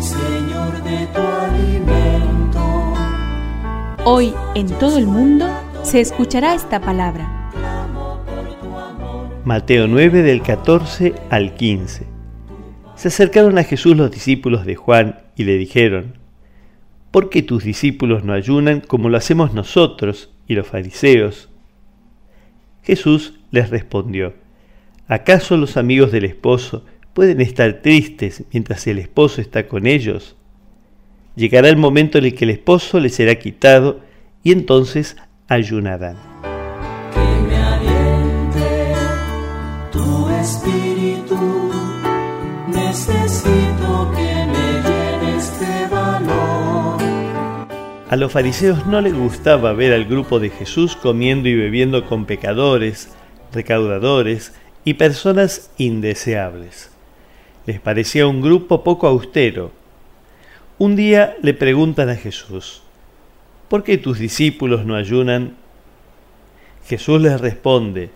Señor, de tu alimento. Hoy en todo el mundo se escuchará esta palabra. Mateo 9 del 14 al 15. Se acercaron a Jesús los discípulos de Juan y le dijeron, ¿por qué tus discípulos no ayunan como lo hacemos nosotros y los fariseos? Jesús les respondió, ¿acaso los amigos del esposo pueden estar tristes mientras el esposo está con ellos? Llegará el momento en el que el esposo les será quitado y entonces ayunarán. Que me aliente tu espíritu. Necesito que me llenes de valor. A los fariseos no les gustaba ver al grupo de Jesús comiendo y bebiendo con pecadores, recaudadores y personas indeseables. Les parecía un grupo poco austero. Un día le preguntan a Jesús, ¿por qué tus discípulos no ayunan? Jesús les responde,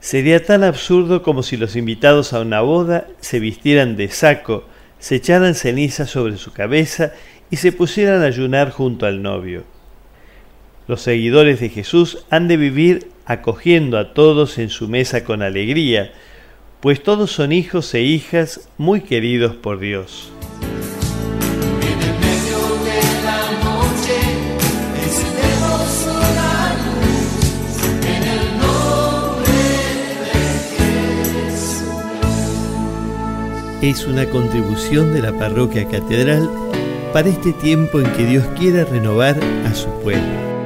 Sería tan absurdo como si los invitados a una boda se vistieran de saco, se echaran ceniza sobre su cabeza y se pusieran a ayunar junto al novio. Los seguidores de Jesús han de vivir acogiendo a todos en su mesa con alegría, pues todos son hijos e hijas muy queridos por Dios. Es una contribución de la parroquia catedral para este tiempo en que Dios quiera renovar a su pueblo.